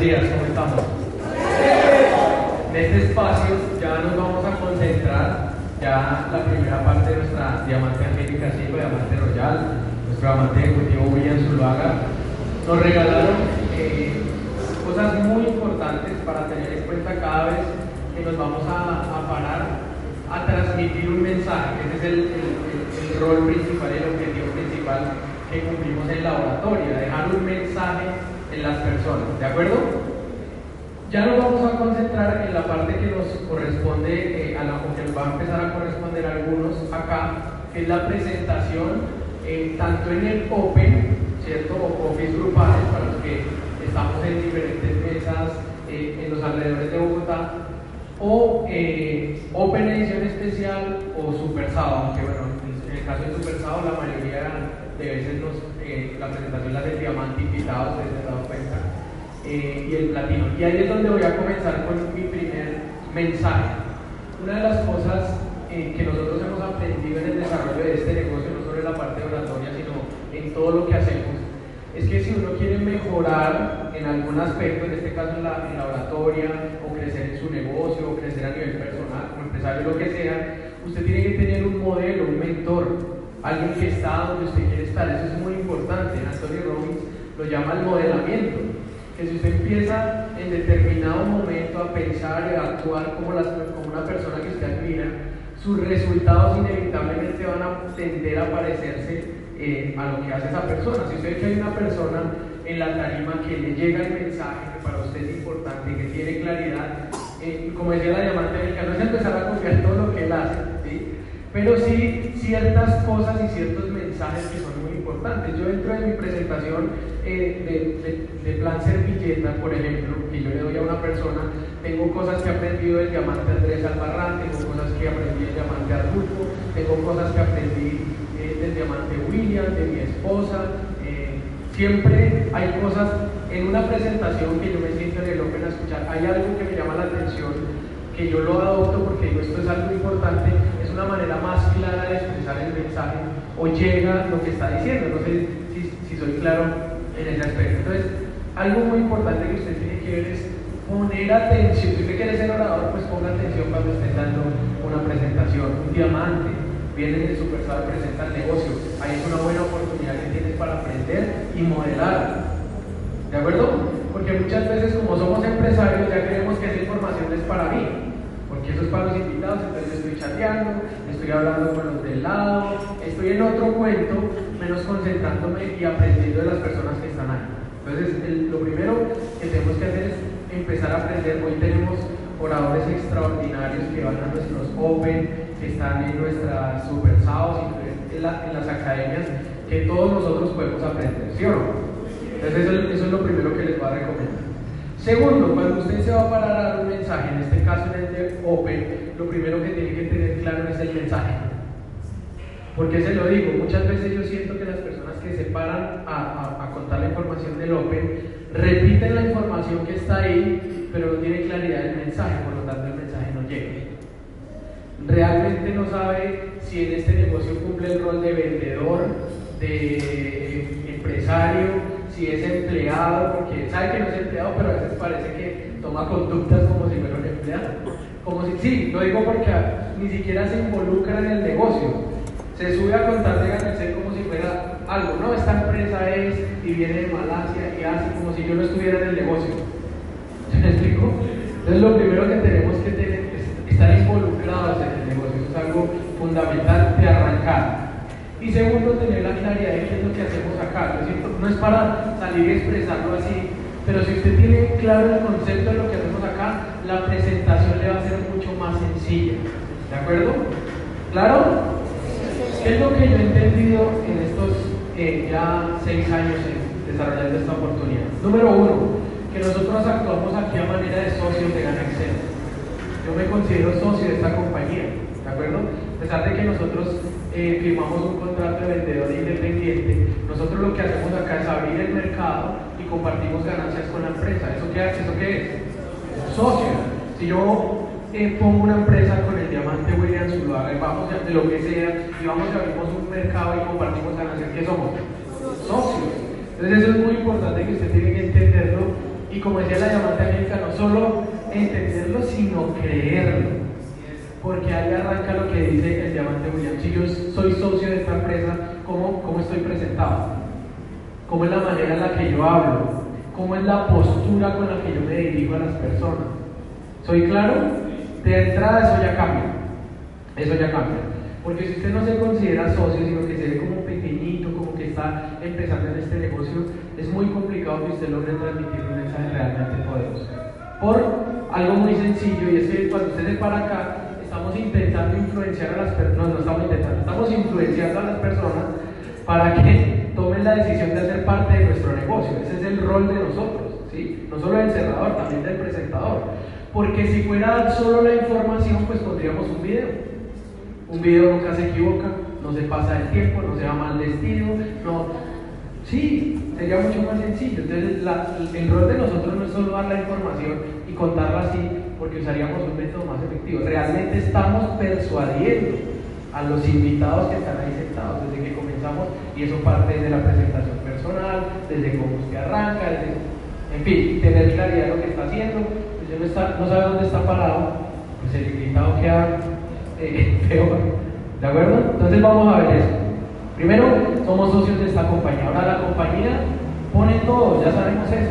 días, ¿cómo estamos? En este espacio ya nos vamos a concentrar, ya la primera parte de nuestra diamante angélica 5, diamante royal, nuestro diamante ejecutivo William Zuluaga, nos regalaron eh, cosas muy importantes para tener en cuenta cada vez que nos vamos a, parar a transmitir un mensaje. Ese es el, el rol principal, el objetivo principal que cumplimos en la oratoria, dejar un mensaje en las personas, ¿de acuerdo? Ya nos vamos a concentrar en la parte que nos corresponde, eh, a la que va a empezar a corresponder a algunos acá, que es la presentación eh, tanto en el Open, ¿cierto? O office grupales para los que estamos en diferentes mesas eh, en los alrededores de Bogotá, o Open Edición Especial o Super Sábado, aunque bueno, en el caso de Super Sábado la mayoría de veces nos, la presentación la del diamante invitado, ustedes se han dado cuenta, eh, y el platino. Y ahí es donde voy a comenzar con mi primer mensaje. Una de las cosas eh, que nosotros hemos aprendido en el desarrollo de este negocio, no solo en la parte oratoria, sino en todo lo que hacemos, es que si uno quiere mejorar en algún aspecto, en este caso en la, en la oratoria, o crecer en su negocio, o crecer a nivel personal, como empresario, lo que sea, usted tiene que tener un modelo, un mentor, alguien que está donde usted quiere estar. Eso es muy importante. Anthony Robbins lo llama el modelamiento. Que si usted empieza en determinado momento a pensar y a actuar como, como una persona que usted admira, sus resultados inevitablemente van a tender a parecerse eh, a lo que hace esa persona. Si usted hay una persona en la tarima que le llega el mensaje que para usted es importante, que tiene claridad, eh, como decía la diamante americana, no es empezar a confiar todo lo que él hace, pero sí ciertas cosas y ciertos mensajes que son muy importantes. Yo dentro de mi presentación eh, de, plan servilleta, por ejemplo, que yo le doy a una persona, tengo cosas que he aprendido del diamante Andrés Albarrán, tengo cosas que aprendí del diamante Arturo, tengo cosas que aprendí eh, del diamante William, de mi esposa. Eh, siempre hay cosas en una presentación que yo me siento en el Open a escuchar. Hay algo que me llama la atención, que yo lo adopto porque digo esto es algo importante una manera más clara de expresar el mensaje o llega lo que está diciendo. No sé si, soy claro en ese aspecto. Entonces, algo muy importante que usted tiene que ver es poner atención. Si usted quiere ser orador, pues ponga atención cuando esté dando una presentación. Un diamante viene de Superstar, presenta el negocio. Ahí es una buena oportunidad que tienes para aprender y modelar. ¿De acuerdo? Porque muchas veces como somos empresarios ya creemos que esa información es para mí, porque eso es para los invitados, entonces estoy chateando, estoy hablando con los del lado, estoy en otro cuento, menos concentrándome y aprendiendo de las personas que están ahí. Entonces, lo primero que tenemos que hacer es empezar a aprender. Hoy tenemos oradores extraordinarios que van a nuestros Open, que están en nuestras Super y en, las academias, que todos nosotros podemos aprender, ¿sí o no? Entonces, eso, eso es lo primero que les voy a recomendar. Segundo, cuando usted se va a parar a dar un mensaje, en este caso en el de Open, lo primero que tiene que tener claro es el mensaje. Porque se lo digo, muchas veces yo siento que las personas que se paran a, contar la información del Open repiten la información que está ahí, pero no tienen claridad del mensaje, por lo tanto el mensaje no llega. Realmente no sabe si en este negocio cumple el rol de vendedor, de empresario, si es empleado, porque sabe que no es empleado, pero a veces parece que toma conductas como si fuera un empleado. Como si, sí, lo digo porque ni siquiera se involucra en el negocio. Se sube a contar de ganancia como si fuera algo. No, esta empresa es y viene de Malasia y hace como si yo no estuviera en el negocio. ¿Me explico? Entonces lo primero que tenemos que tener es estar involucrados en el negocio. Eso es algo fundamental de arrancar. Y segundo, tener la claridad de qué es lo que hacemos acá. No es para salir y expresarlo así, pero si usted tiene claro el concepto de lo que hacemos acá, la presentación le va a ser mucho más sencilla. ¿De acuerdo? ¿Claro? ¿Qué es lo que yo he entendido en estos eh, ya seis años desarrollando esta oportunidad? Número uno, que nosotros actuamos aquí a manera de socios de Gana Excel. Yo me considero socio de esta compañía, ¿de acuerdo? A pesar de que nosotros eh, firmamos un contrato de vendedor independiente, nosotros lo que hacemos acá es abrir el mercado y compartimos ganancias con la empresa. ¿Eso qué, eso qué es? Socio. Si yo eh, pongo una empresa con el diamante William Zuluaga vamos de lo que sea, y vamos y abrimos un mercado y compartimos ganancias, ¿qué somos? Socios. Entonces eso es muy importante que usted tiene que entenderlo Y como decía la diamante América, no solo entenderlo, sino creerlo. Porque ahí arranca lo que dice el diamante William. Si yo soy socio de esta empresa, ¿cómo, cómo estoy presentado? ¿Cómo es la manera en la que yo hablo? ¿Cómo es la postura con la que yo me dirijo a las personas? ¿Soy claro? De entrada eso ya cambia. Eso ya cambia. Porque si usted no se considera socio, sino que se ve como pequeñito, como que está empezando en este negocio, es muy complicado que usted logre transmitir un mensaje realmente poderoso. Por algo muy sencillo, y es que cuando usted se para acá, estamos intentando influenciar a las personas, no estamos intentando, estamos influenciando a las personas para que tomen la decisión de hacer parte de nuestro negocio. Ese es el rol de nosotros, ¿sí? no solo del cerrador, también del presentador. Porque si fuera solo la información, pues pondríamos un video. Un video nunca se equivoca, no se pasa el tiempo, no se va mal vestido, no. Sí, sería mucho más sencillo. Entonces, el rol de nosotros no es solo dar la información y contarla así, porque usaríamos un método más efectivo. Realmente estamos persuadiendo a los invitados que están ahí sentados desde que comenzamos, y eso parte desde la presentación personal, desde cómo usted arranca, desde, en fin, tener claridad de lo que está haciendo no, está, no sabe dónde está parado, pues el invitado queda eh, peor. ¿De acuerdo? Entonces vamos a ver eso. Primero, somos socios de esta compañía. Ahora la compañía pone todo, ya sabemos eso.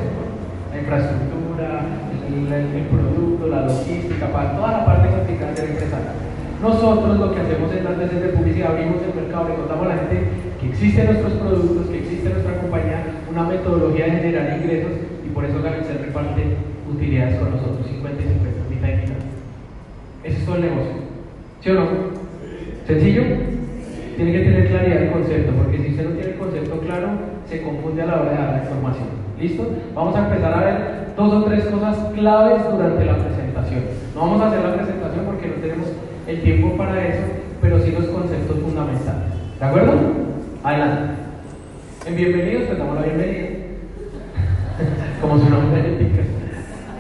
La infraestructura, el, producto, la logística, para toda la parte complicada del empresario. Nosotros lo que hacemos es las veces de publicidad, abrimos el mercado, le contamos a la gente que existen nuestros productos, que existe nuestra compañía, una metodología de generar ingresos y por eso Gabriel reparte utilidades con nosotros, 50 y 50, mitad y mitad. Ese es todo el negocio. ¿Sí o no? ¿Sencillo? Tiene que tener claridad el concepto, porque si usted no tiene el concepto claro, se confunde a la hora de dar la información. ¿Listo? Vamos a empezar a ver dos o tres cosas claves durante la presentación. No vamos a hacer la presentación porque no tenemos el tiempo para eso, pero sí los conceptos fundamentales. ¿De acuerdo? Adelante. En bienvenidos, pues damos la bienvenida. Como su nombre indica.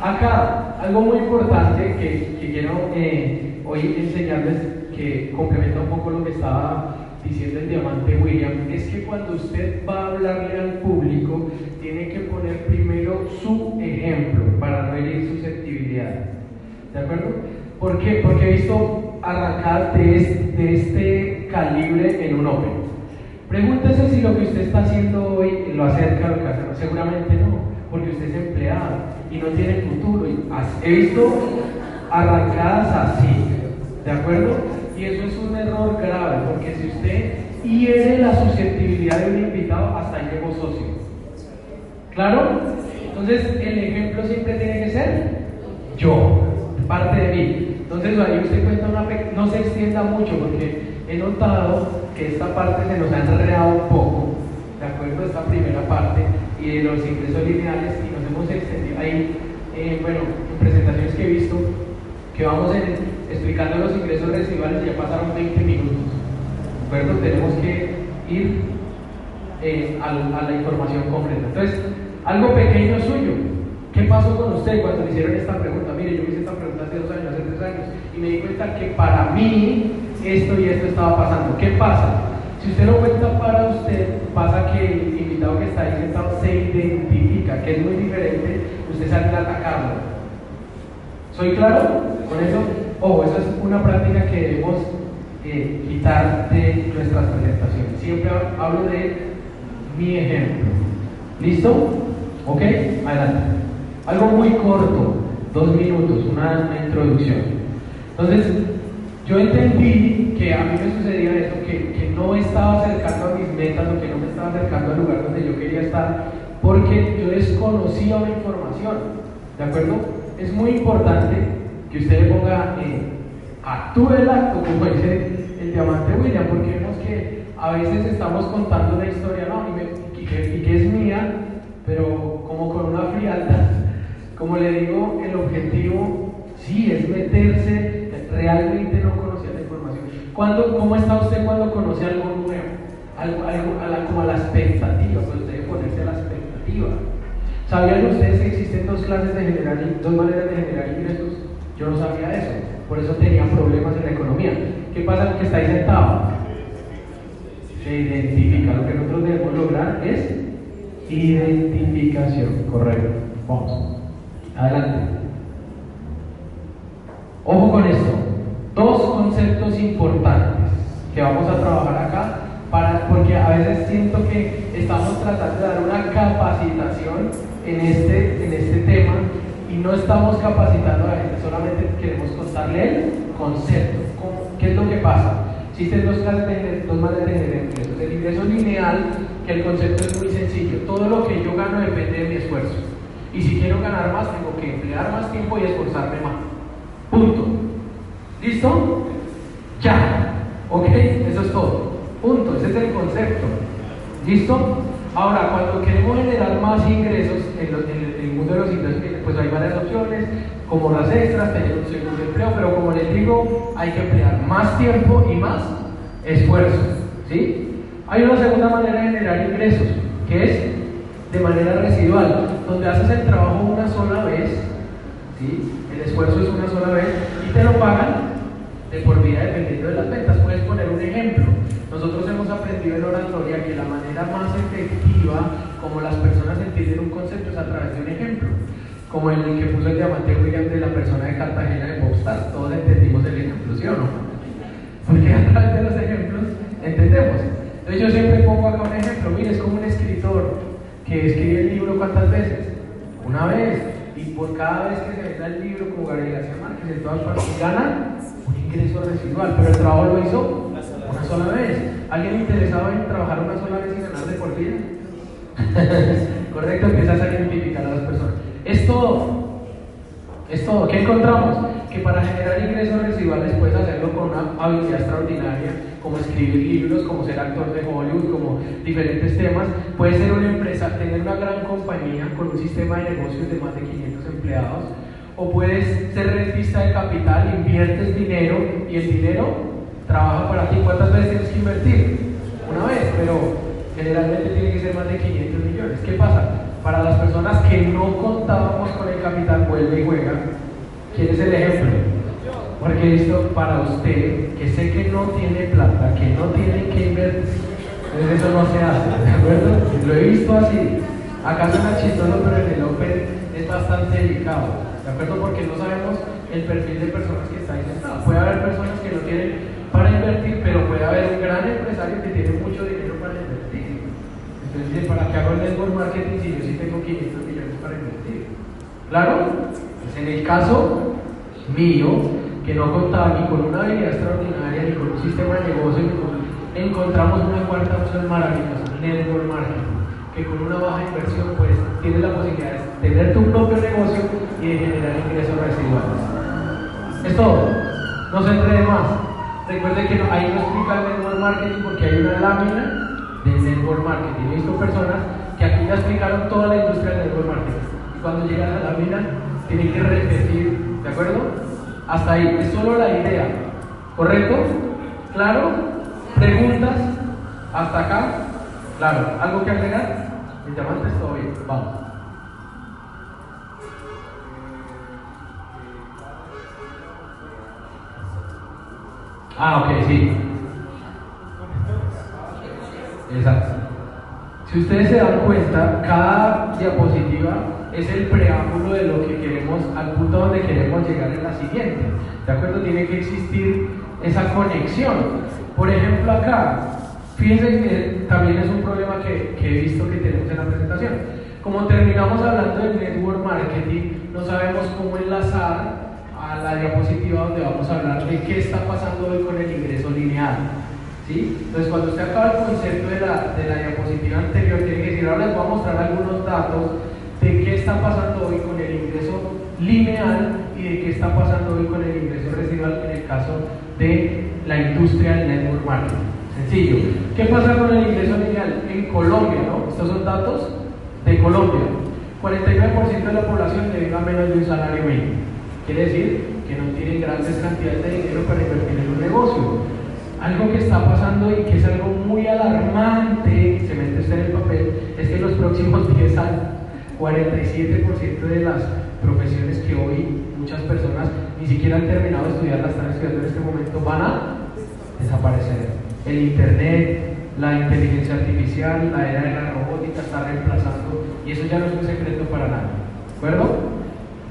Acá, algo muy importante que, quiero eh, hoy enseñarles, que complementa un poco lo que estaba diciendo el diamante William, es que cuando usted va a hablarle al público, tiene que poner primero su ejemplo para no herir susceptibilidad. ¿De acuerdo? ¿Por? Porque he visto arrancadas de este, calibre en un Open. Pregúntese si lo que usted está haciendo hoy lo acerca a lo que. Seguramente no, porque usted es empleado y no tiene futuro. He visto arrancadas así, ¿de acuerdo? Y eso es un error grave, porque si usted hiere la susceptibilidad de un invitado, hasta ahí llegó socio. ¿Claro? Entonces, el ejemplo siempre tiene que ser yo, parte de mí. Entonces, ahí usted cuenta una. No se extienda mucho, porque he notado que esta parte se nos ha enredado un poco, ¿de acuerdo? Esta primera parte y de los ingresos lineales hemos extendido ahí, eh, bueno, en presentaciones que he visto, que vamos explicando los ingresos residuales y ya pasaron 20 minutos. ¿De acuerdo? Tenemos que ir eh, a, la información completa. Entonces, algo pequeño suyo. ¿Qué pasó con usted cuando me hicieron esta pregunta? Mire, yo me hice esta pregunta hace dos años, hace tres años, y me di cuenta que para mí esto y esto estaba pasando. ¿Qué pasa? Si usted lo cuenta para usted, pasa que el invitado que está ahí sentado se identifica, que es muy diferente usted salir a atacarlo. ¿Soy claro con eso? Ojo, eso es una práctica que debemos eh, quitar de nuestras presentaciones. Siempre hablo de mi ejemplo. ¿Listo? ¿Ok? Adelante. Algo muy corto, dos minutos, una introducción. Entonces, yo entendí que a mí me sucedía eso, que, que, no estaba acercando a mis metas o que no me estaba acercando al lugar donde yo quería estar porque yo desconocía la información. ¿De acuerdo? Es muy importante que usted le ponga, eh, actúe el acto, como dice el diamante William, porque vemos que a veces estamos contando una historia, ¿no? Y, que, y que es mía, pero como con una frialdad. Como le digo, el objetivo sí es meterse realmente no conocía la información. ¿Cuándo, ¿Cómo está usted cuando conoce algo nuevo? Algo, algo a la, como a la expectativa, pues debe ponerse a la expectativa. ¿Sabían ustedes que existen dos clases de generar, dos maneras de generar ingresos? Yo no sabía eso, por eso tenía problemas en la economía. ¿Qué pasa? Que está ahí sentado. Se identifica. Lo que nosotros debemos lograr es identificación. Correcto. Vamos. Adelante. Ojo con esto. Dos conceptos importantes que vamos a trabajar acá, para, porque a veces siento que estamos tratando de dar una capacitación en este, en este tema y no estamos capacitando a la gente, solamente queremos contarle el concepto. ¿Qué es lo que pasa? Existen dos, dos maneras de ingresos. El ingreso lineal, que el concepto es muy sencillo. Todo lo que yo gano depende de mi esfuerzo. Y si quiero ganar más, tengo que emplear más tiempo y esforzarme más. Punto. ¿Listo? Ya. ¿Ok? Eso es todo. Punto. Ese es el concepto. ¿Listo? Ahora, cuando queremos generar más ingresos en, el, mundo de los ingresos, pues hay varias opciones, como las extras, tener un segundo empleo, pero como les digo, hay que emplear más tiempo y más esfuerzo. ¿sí? Hay una segunda manera de generar ingresos, que es de manera residual, donde haces el trabajo una sola vez, ¿sí? el esfuerzo es una sola vez, y te lo pagan de por vida dependiendo de las ventas. Puedes poner un ejemplo. Nosotros hemos aprendido en oratoria que la manera más efectiva como las personas entienden un concepto es a través de un ejemplo. Como el que puso el diamante William de la persona de Cartagena de Popstar. Todos entendimos el ejemplo, ¿sí o no? Porque a través de los ejemplos entendemos. Entonces yo siempre pongo acá un ejemplo. Mire, es como un escritor que escribe el libro cuántas veces? Una vez. Y por cada vez que se venda el libro, como Gabriel García Márquez, en todas partes, gana un ingreso residual. Pero el trabajo lo hizo una sola vez. ¿Alguien interesado en trabajar una sola vez y ganar de por vida? Correcto, empiezas a identificar a las personas. Es todo. Es todo. ¿Qué encontramos? Que para generar ingresos residuales puedes hacerlo con una habilidad extraordinaria, como escribir libros, como ser actor de Hollywood, como diferentes temas. Puedes ser una empresa, tener una gran compañía con un sistema de negocios de más de 500 empleados. O puedes ser rentista de capital, inviertes dinero y el dinero trabaja para ti. ¿Cuántas veces tienes que invertir? Una vez, pero generalmente tiene que ser más de 500 millones. ¿Qué pasa? Para las personas que no contábamos con el capital, vuelve y juega. ¿Quién es el ejemplo? Porque esto para usted, que sé que no tiene plata, que no tiene que invertir, eso no se hace, ¿de acuerdo? Lo he visto así. Acá suena chistoso, pero en el Open es bastante delicado, ¿de acuerdo? Porque no sabemos el perfil de personas que están sentadas. Puede haber personas que no tienen para invertir, pero puede haber un gran empresario que tiene mucho dinero para invertir. Entonces, ¿para qué hago el network marketing si yo sí tengo 500 millones para invertir? ¿Claro? Pues en el caso mío, que no contaba ni con una habilidad extraordinaria, ni con un sistema de negocio, encontramos una cuarta opción maravillosa, network marketing, que con una baja inversión pues tienes la posibilidad de tener tu propio negocio y de generar ingresos residuales. Es todo, no se enrede más. Recuerde que ahí no explica el network marketing porque hay una lámina del network marketing. He visto personas que aquí ya explicaron toda la industria del network marketing. Y cuando llegan a la lámina, tienen que repetir, ¿de acuerdo? Hasta ahí, es solo la idea. ¿Correcto? ¿Claro? ¿Preguntas? ¿Hasta acá? Claro. ¿Algo que agregar? Mi diamante todo bien. Vamos. Ah, ok, sí. Exacto. Si ustedes se dan cuenta, cada diapositiva es el preámbulo de lo que queremos, al punto donde queremos llegar en la siguiente. ¿De acuerdo? Tiene que existir esa conexión. Por ejemplo, acá, fíjense que también es un problema que, que he visto que tenemos en la presentación. Como terminamos hablando del network marketing, no sabemos cómo enlazar a la diapositiva donde vamos a hablar de qué está pasando hoy con el ingreso lineal. ¿Sí? Entonces, cuando usted acaba el concepto de la, de la diapositiva anterior, tiene que decir, ahora les voy a mostrar algunos datos de qué está pasando hoy con el ingreso lineal y de qué está pasando hoy con el ingreso residual en el caso de la industria del network marketing. Sencillo. ¿Qué pasa con el ingreso lineal? En Colombia, ¿no? Estos son datos de Colombia. 49% de la población le a menos de un salario mínimo. Quiere decir que no tienen grandes cantidades de dinero para invertir en un negocio. Algo que está pasando y que es algo muy alarmante, se mete usted en el papel, es que en los próximos 10 años, 47% de las profesiones que hoy muchas personas ni siquiera han terminado de estudiar, las están estudiando en este momento, van a desaparecer. El Internet, la inteligencia artificial, la era de la robótica está reemplazando, y eso ya no es un secreto para nadie. ¿De acuerdo?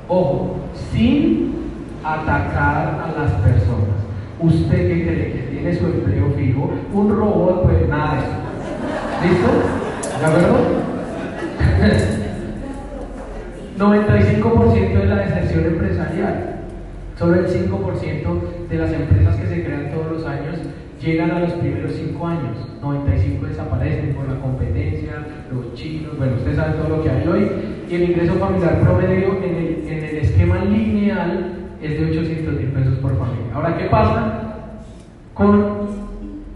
Ojo, sin atacar a las personas. ¿Usted qué cree? Que tiene su empleo fijo. Un robot, pues nada de eso. ¿Listo? ¿De acuerdo? 95% de la deserción empresarial. Solo el 5% de las empresas que se crean todos los años llegan a los primeros 5 años. 95 desaparecen por la competencia, los chinos, bueno, usted sabe todo lo que hay hoy. Y el ingreso familiar promedio en el, en el esquema lineal es de 800 mil pesos por familia. Ahora, ¿qué pasa con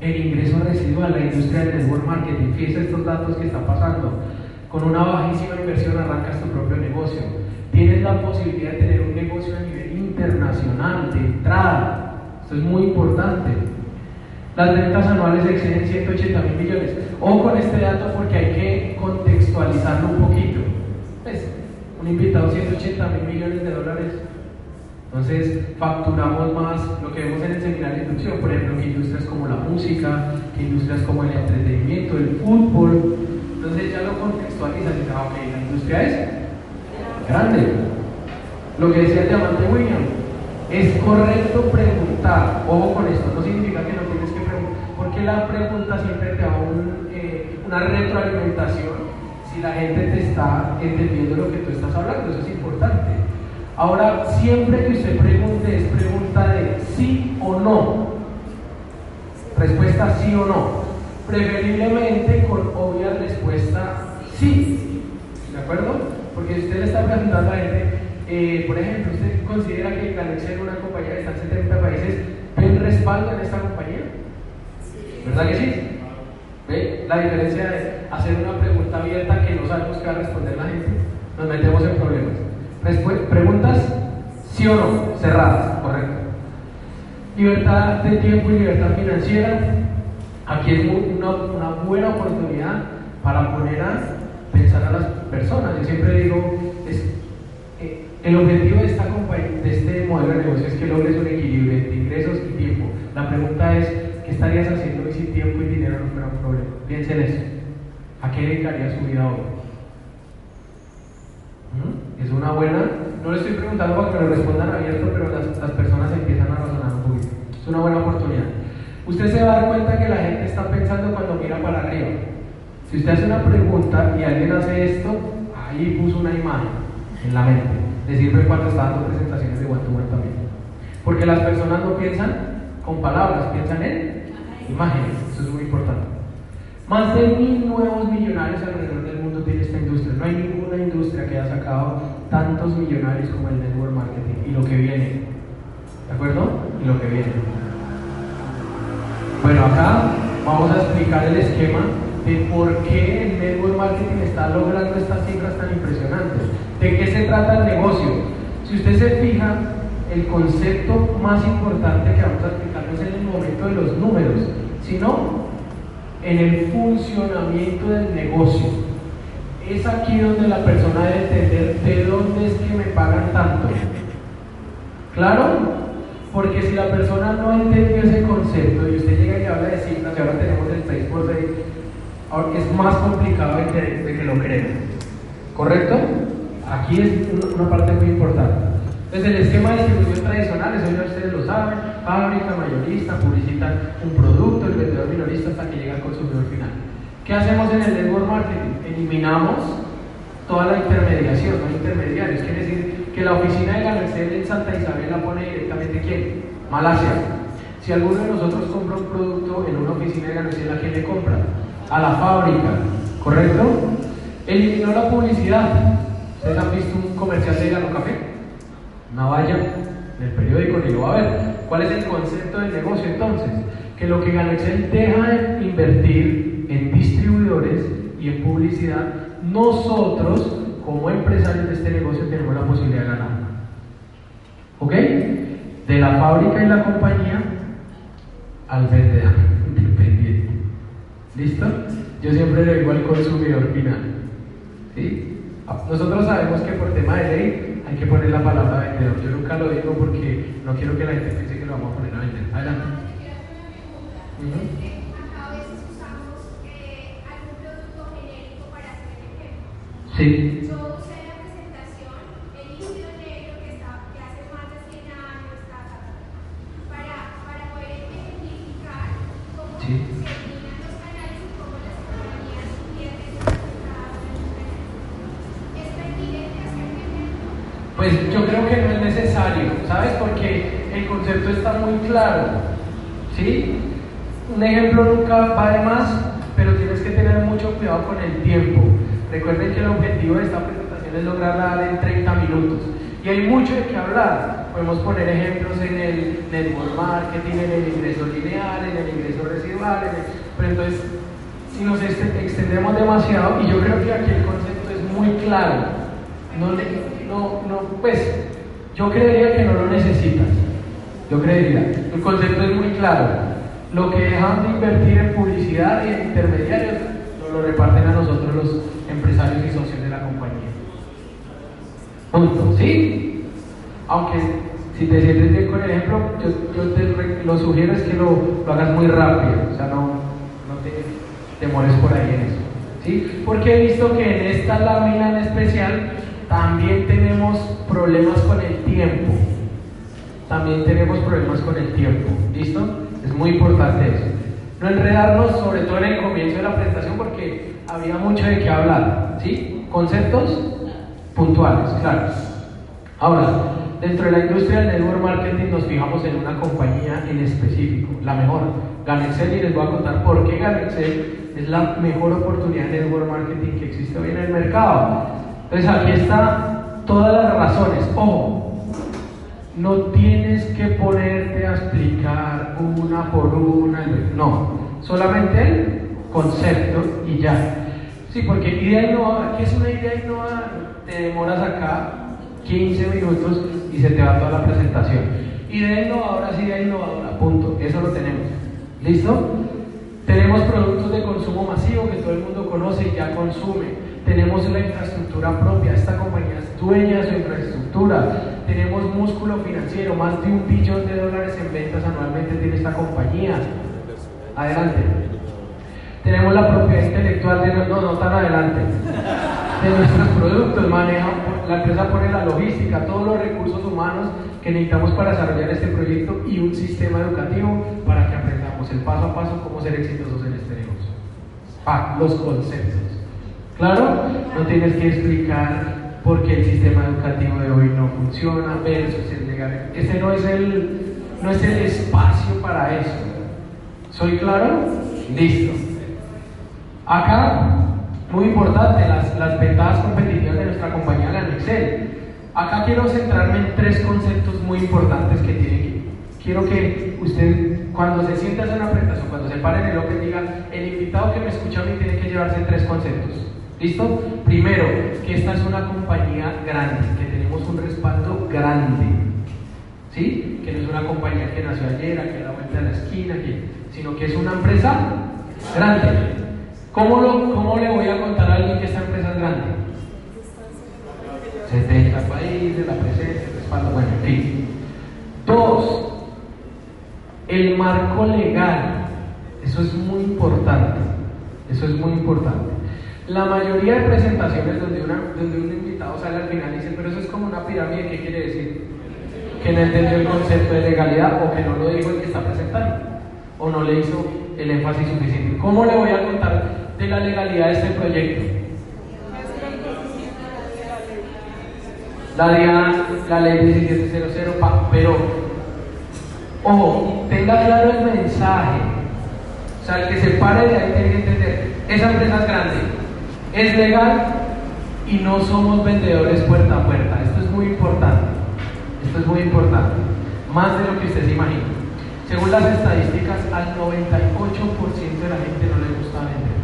el ingreso residual, la industria del network marketing? Fíjense estos datos que están pasando. Con una bajísima inversión arrancas tu propio negocio. Tienes la posibilidad de tener un negocio a nivel internacional, de entrada. Esto es muy importante. Las ventas anuales exceden 180 mil millones. O con este dato porque hay que contextualizarlo un poquito. Pues, un invitado 180 mil millones de dólares entonces, facturamos más lo que vemos en el seminario de instrucción, por ejemplo, que industrias como la música, que industrias como el entretenimiento, el fútbol. Entonces, ya lo ok, la industria es grande. Lo que decía el diamante William, es correcto preguntar. Ojo con esto, no significa que no tienes que preguntar, porque la pregunta siempre te da eh, una retroalimentación si la gente te está entendiendo lo que tú estás hablando, eso es importante. Ahora, siempre que usted pregunte, es pregunta de sí o no. Respuesta sí o no. Preferiblemente con obvia respuesta sí. ¿De acuerdo? Porque si usted le está preguntando a la gente, eh, por ejemplo, ¿usted considera que Galaxy es una compañía que está en 70 países? ¿Ven respaldo en esta compañía? ¿Verdad que sí? ¿Ve la diferencia de hacer una pregunta abierta que no sabemos qué va a responder la gente? Nos metemos en problemas preguntas sí o no, cerradas, correcto. Libertad de tiempo y libertad financiera. Aquí es una, una buena oportunidad para poner a a las personas. Yo siempre digo, es, eh, el objetivo de, esta de este modelo de negocio es que logres un equilibrio entre ingresos y tiempo. La pregunta es, ¿qué estarías haciendo hoy si tiempo y dinero no fuera un problema? Piensen en eso. ¿A qué dedicaría su vida hoy? Es una buena, no le estoy preguntando para que lo respondan abierto, pero las, las personas empiezan a razonar un poquito. Es una buena oportunidad. Usted se va a dar cuenta que la gente está pensando cuando mira para arriba. Si usted hace una pregunta y alguien hace esto, ahí puso una imagen en la mente. Le sirve cuando está dando presentaciones de one también. Porque las personas no piensan con palabras, piensan en imágenes. Eso es muy importante. Más de mil nuevos millonarios alrededor del mundo tiene esta industria. No hay ninguna industria que haya sacado tantos millonarios como el network marketing y lo que viene. ¿De acuerdo? Y lo que viene. Bueno, acá vamos a explicar el esquema de por qué el network marketing está logrando estas cifras tan impresionantes. ¿De qué se trata el negocio? Si usted se fija, el concepto más importante que vamos a explicar no es en el momento de los números, sino en el funcionamiento del negocio. Es aquí donde la persona debe entender de dónde es que me pagan tanto. ¿Claro? Porque si la persona no entendió ese concepto y usted llega y habla de cifras y ahora tenemos el 6 por 6, es más complicado de que, lo crea. ¿Correcto? Aquí es una parte muy importante. Entonces el esquema de distribución tradicional, eso ya ustedes lo saben, fábrica, mayorista, publicitan un producto, el vendedor minorista hasta que llega al consumidor final. ¿Qué hacemos en el network marketing? Eliminamos toda la intermediación, no intermediarios. Quiere decir que la oficina de Mercedes en Santa Isabel la pone directamente quién? Malasia. Si alguno de nosotros compra un producto en una oficina de Mercedes, ¿a quién le compra? A la fábrica, ¿correcto? Eliminó la publicidad. ¿Ustedes han visto un comercial de Gano Café? una valla del periódico lo va a ver. ¿Cuál es el concepto del negocio entonces? Que lo que Excel deja de invertir en distribuidores y en publicidad, nosotros como empresarios de este negocio tenemos la posibilidad de ganar. ¿Ok? De la fábrica y la compañía al vendedor. ¿Listo? Yo siempre le digo al consumidor final. ¿Sí? Nosotros sabemos que por tema de ley hay que poner la palabra vendedor. Yo nunca lo digo porque no quiero que la gente piense que lo vamos a poner a vender. Adelante. Sí. Yo usé está muy claro. ¿Sí? Un ejemplo nunca va de más, pero tienes que tener mucho cuidado con el tiempo. Recuerden que el objetivo de esta presentación es lograrla en 30 minutos. Y hay mucho de qué hablar. Podemos poner ejemplos en el network marketing, en el ingreso lineal, en el ingreso residual, pero entonces si nos extendemos demasiado, y yo creo que aquí el concepto es muy claro, no, no, no, pues yo creería que no lo necesitas, yo creería, el concepto es muy claro, lo que dejan de invertir en publicidad y en intermediarios, nos lo reparten a nosotros los empresarios y socios de la compañía. Punto. ¿Sí? Aunque si te sientes bien con el ejemplo, yo, te lo sugiero es que lo, hagas muy rápido, o sea, no, no te demores por ahí en eso. ¿Sí? Porque he visto que en esta lámina en especial también tenemos problemas con el tiempo. También tenemos problemas con el tiempo. ¿Listo? Es muy importante eso. No enredarnos, sobre todo en el comienzo de la presentación, porque había mucho de qué hablar. ¿Sí? Conceptos puntuales, claro. Ahora, dentro de la industria del network marketing nos fijamos en una compañía en específico, la mejor, Ganexcel, y les voy a contar por qué Ganexcel es la mejor oportunidad de network marketing que existe hoy en el mercado. Entonces aquí están todas las razones. Ojo, no tienes que ponerte a explicar una por una, no, solamente el concepto y ya. Sí, porque idea innovadora, ¿qué es una idea innovadora? te demoras acá 15 minutos y se te va toda la presentación. Idea innovadora, sí, idea innovadora, punto. Eso lo tenemos. ¿Listo? Tenemos productos de consumo masivo que todo el mundo conoce y ya consume. Tenemos la infraestructura propia, esta compañía es dueña de su infraestructura. Tenemos músculo financiero, más de un billón de dólares en ventas anualmente tiene esta compañía. Adelante. Tenemos la propiedad intelectual de no, no tan adelante de nuestros productos, maneja, la empresa pone la logística, todos los recursos humanos que necesitamos para desarrollar este proyecto y un sistema educativo para que aprendamos el paso a paso cómo ser exitosos en este negocio. Ah, los conceptos. Claro, no tienes que explicar por qué el sistema educativo de hoy no funciona versus el legal. Ese no es el, no es el espacio para eso. ¿Soy claro? Listo. Acá muy importante, las, las ventajas competitivas de nuestra compañía la Excel. Acá quiero centrarme en tres conceptos muy importantes que tiene que. Quiero que usted, cuando se sienta en una presentación, cuando se pare en el Open, diga: el invitado que me escucha a mí tiene que llevarse tres conceptos. ¿Listo? Primero, que esta es una compañía grande, que tenemos un respaldo grande. ¿Sí? Que no es una compañía que nació ayer, que a la vuelta de la esquina, sino que es una empresa grande. ¿Cómo, lo, ¿Cómo le voy a contar a alguien que esta empresa es grande? 70 países, la presencia, el respaldo, bueno, en fin. Dos, el marco legal. Eso es muy importante. Eso es muy importante. La mayoría de presentaciones donde, una, donde un invitado sale al final y dice, pero eso es como una pirámide, ¿qué quiere decir? Que no entendió el concepto de legalidad o que no lo dijo el que está presentando o no le hizo el énfasis suficiente. ¿Cómo le voy a contar de la legalidad de este proyecto? La, la ley 1700, pero ojo, tenga claro el mensaje. O sea, el que se pare de ahí tiene que entender, esa empresa es grande, es legal y no somos vendedores puerta a puerta. Esto es muy importante. Esto es muy importante. Más de lo que usted se imagina. Según las estadísticas, al 98% de la gente no le gusta vender.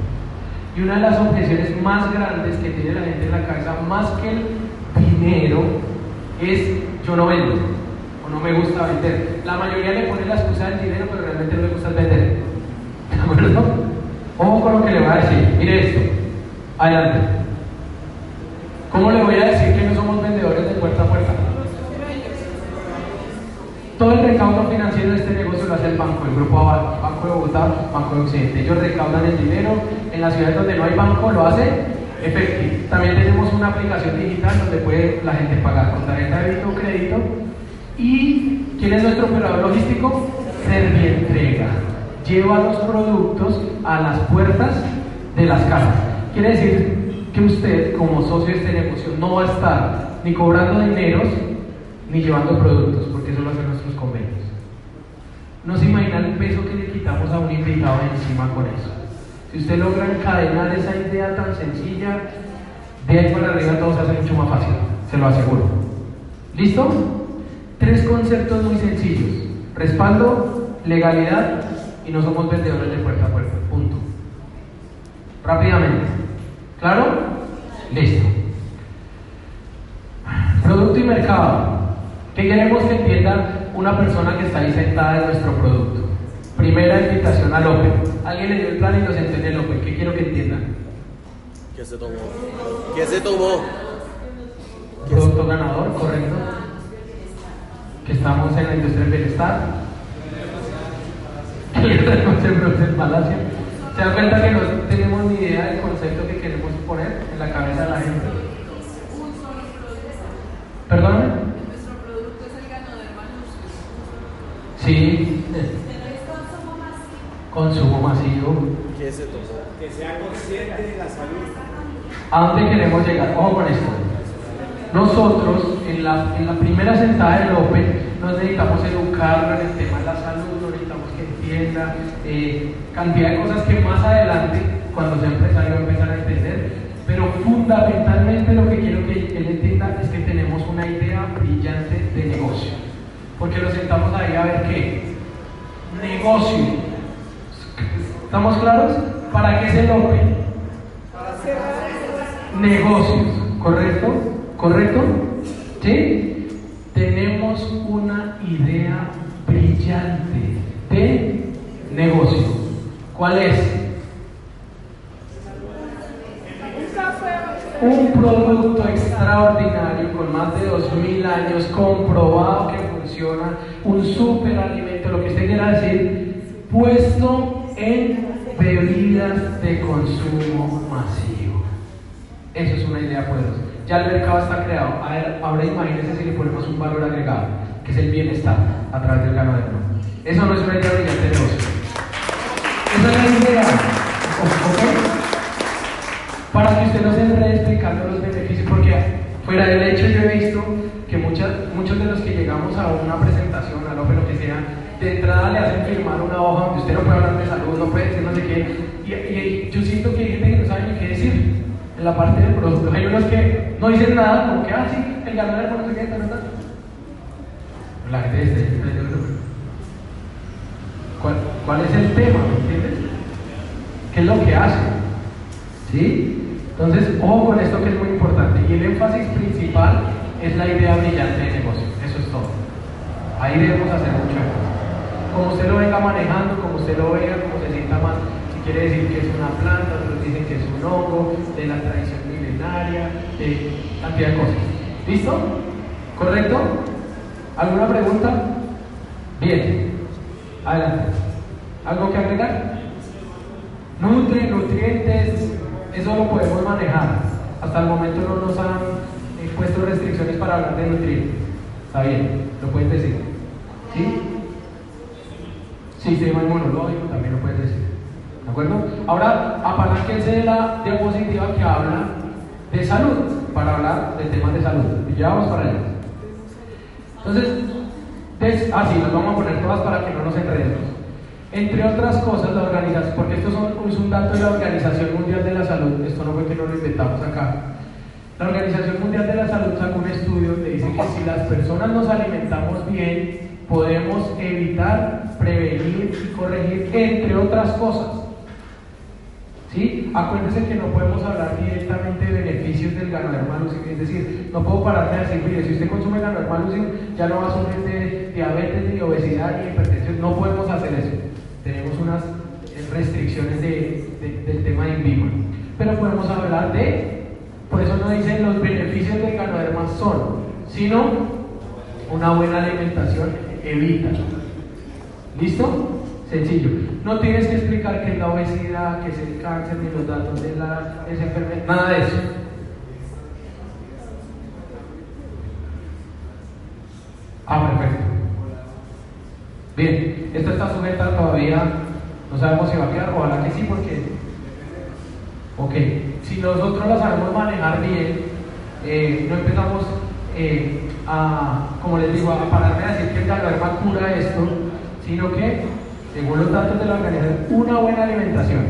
Y una de las objeciones más grandes que tiene la gente en la cabeza, más que el dinero, es yo no vendo o no me gusta vender. La mayoría le pone la excusa del dinero, pero realmente no le gusta vender. ¿De acuerdo? Ojo con lo que le voy a decir. Mire esto. Adelante. ¿Cómo le voy a decir que no somos vendedores de puerta a puerta? Todo el recaudo financiero de este negocio lo hace el banco, el Grupo Aval, Banco de Bogotá, Banco de Occidente. Ellos recaudan el dinero, en las ciudades donde no hay banco lo hace efectivo. También tenemos una aplicación digital donde puede la gente pagar con tarjeta de débito o crédito. ¿Y quién es nuestro operador logístico? Servientrega. lleva los productos a las puertas de las casas. Quiere decir que usted, como socio de este negocio, no va a estar ni cobrando dineros ni llevando productos, porque eso lo hacen nuestros convenios. No se imagina el peso que le quitamos a un invitado encima con eso. Si usted logra encadenar esa idea tan sencilla, de ahí para arriba todo se hace mucho más fácil, se lo aseguro. ¿Listo? Tres conceptos muy sencillos. Respaldo, legalidad y no somos vendedores de puerta a puerta. Punto. Rápidamente. ¿Claro? Listo. Producto y mercado. ¿Qué queremos que entienda una persona que está ahí sentada en nuestro producto? Primera invitación al Open. Alguien le dio el plan y nos entiende el Open. ¿Qué quiero que entiendan? ¿Qué se tomó? ¿Qué se tomó? Producto ganador, correcto. Que estamos en la industria del bienestar. no se produce falacia. ¿Se dan cuenta que no tenemos ni idea del concepto que queremos poner en la cabeza de la gente? ¿Perdóname? Nuestro producto es el Ganoderma Lucius. Sí. Consumo masivo. ¿Qué se? Que sea consciente de la salud. ¿A dónde queremos llegar? Ojo con esto. Nosotros, en la, en la primera sentada del Open, nos necesitamos educarlo en el tema de la salud, nos eh, cantidad de cosas que más adelante, cuando sea empresario, va a empezar a entender. Pero fundamentalmente lo que quiero que él entienda es que tenemos una idea brillante de negocio. Porque lo sentamos ahí a ver qué. Negocio. ¿Estamos claros? ¿Para qué es el Open? negocios, ¿correcto? ¿Correcto? ¿Sí? Tenemos una idea brillante de negocio. ¿Cuál es? Un producto extraordinario con más de 2000 años comprobado que funciona, un superalimento, lo que usted quiera decir, puesto en bebidas de consumo masivo. Eso es una idea poderosa. Ya el mercado está creado. Ahora imagínense si le ponemos un valor agregado, que es el bienestar a través del ganadero. Eso no es una idea brillante de negocio. Esa es la idea. ¿Ok? Para que usted no se enrede explicando los beneficios, porque fuera del hecho yo he visto que muchas, muchos de los que llegamos a una presentación, a lo que sea, de entrada le hacen firmar una hoja donde usted no puede hablar de salud, no puede decir no sé qué, y, yo siento que hay gente que no sabe ni qué decir en la parte del producto. Hay unos que no dicen nada, como que, ah, sí, el ganador no qué, tal, tal. La gente dice, ¿cuál, ¿cuál es el tema? ¿Me entiendes? ¿Qué es lo que hace? ¿Sí? Entonces, ojo con esto que es muy importante. Y el énfasis principal es la idea brillante de negocio. Eso es todo. Ahí debemos hacer mucho énfasis. Como usted lo venga manejando, como usted lo vea, como se sienta más, si quiere decir que es una planta, otros dicen que es un hongo, de la tradición milenaria, de cantidad de cosas. ¿Listo? ¿Correcto? ¿Alguna pregunta? Bien. Adelante. ¿Algo que agregar? Nutre, nutrientes, eso lo podemos manejar. Hasta el momento no nos han eh, puesto restricciones para hablar de nutrientes. Está bien, lo puedes decir. ¿Sí? Sistema inmunológico también lo puedes decir. ¿De acuerdo? Ahora, apalánquense de la diapositiva que habla de salud, para hablar de temas de salud. Y ya vamos para allá. Entonces, des, ah, sí, vamos a poner todas para que no nos enredemos. Entre otras cosas, la organización, porque esto son, es un dato de la Organización Mundial de la Salud, esto no fue que no lo inventamos acá. La Organización Mundial de la Salud sacó un estudio que dice que si las personas nos alimentamos bien, podemos evitar, prevenir y corregir, entre otras cosas. ¿Sí? Acuérdense que no podemos hablar directamente de beneficios del ganoderma lucidum, es decir, no puedo pararte de decir, mire, si usted consume ganoderma lucidum, ya no va a sufrir de diabetes, ni obesidad, ni hipertensión, no podemos hacer eso. Tenemos unas restricciones de, de, del tema de in vivo. Pero podemos hablar de, por eso no dicen los beneficios del ganoderma son, sino una buena alimentación evita. ¿Listo? Sencillo. No tienes que explicar qué es la obesidad, qué es el cáncer, ni los datos de la, esa enfermedad, nada de eso. Ah, perfecto. Bien, esto está sujeta todavía No sabemos si va a quedar, ojalá que sí, porque, ok, si nosotros la sabemos manejar bien, eh, no empezamos eh, a, como les digo, a pararme a decir que el ganoderma cura esto, sino que, según los datos de la organización, una buena alimentación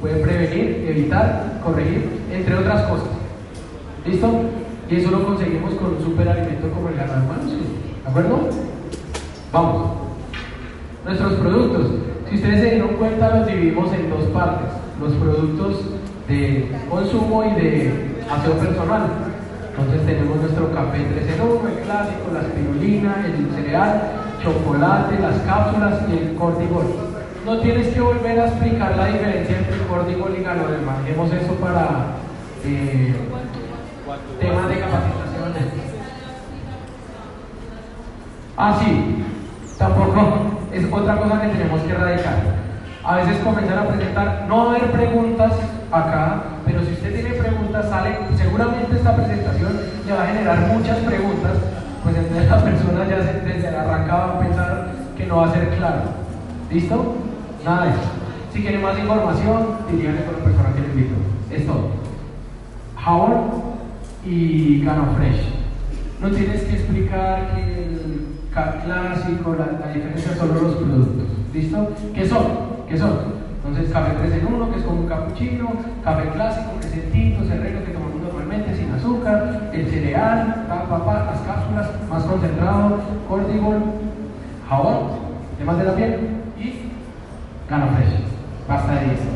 puede prevenir, evitar, corregir, entre otras cosas. ¿Listo? Y eso lo conseguimos con un superalimento como el ganoderma ¿De acuerdo? Vamos. Nuestros productos. Si ustedes se dieron cuenta, los dividimos en dos partes. Los productos de consumo y de aseo personal. Entonces tenemos nuestro café 3 en 1, el clásico, la espirulina, el cereal, chocolate, las cápsulas y el cortisol. No tienes que volver a explicar la diferencia entre cortisol y ganoderma. Hacemos eso para eh, temas de capacitación. Ah, sí, tampoco es otra cosa que tenemos que erradicar. A veces comenzar a presentar, no haber preguntas acá, pero si usted tiene preguntas, sale, seguramente esta presentación le va a generar muchas preguntas, pues entonces la persona ya desde la arranca va a pensar que no va a ser claro. ¿Listo? Nada de eso. Si quiere más información, diríganle con la persona que le invito. Es todo. Jabón y Gano Fresh. No tienes que explicar que el clásico, la, la diferencia son los productos. ¿Listo? ¿Qué son? ¿Qué son? Entonces, café 3 en 1, que es como un cappuccino, café clásico, que es el tinto, serreno que tomamos azúcar, el cereal, pa, pa, pa, las cápsulas, más concentrado, cortisol, jabón, temas de la piel y gano fresh. Basta de eso.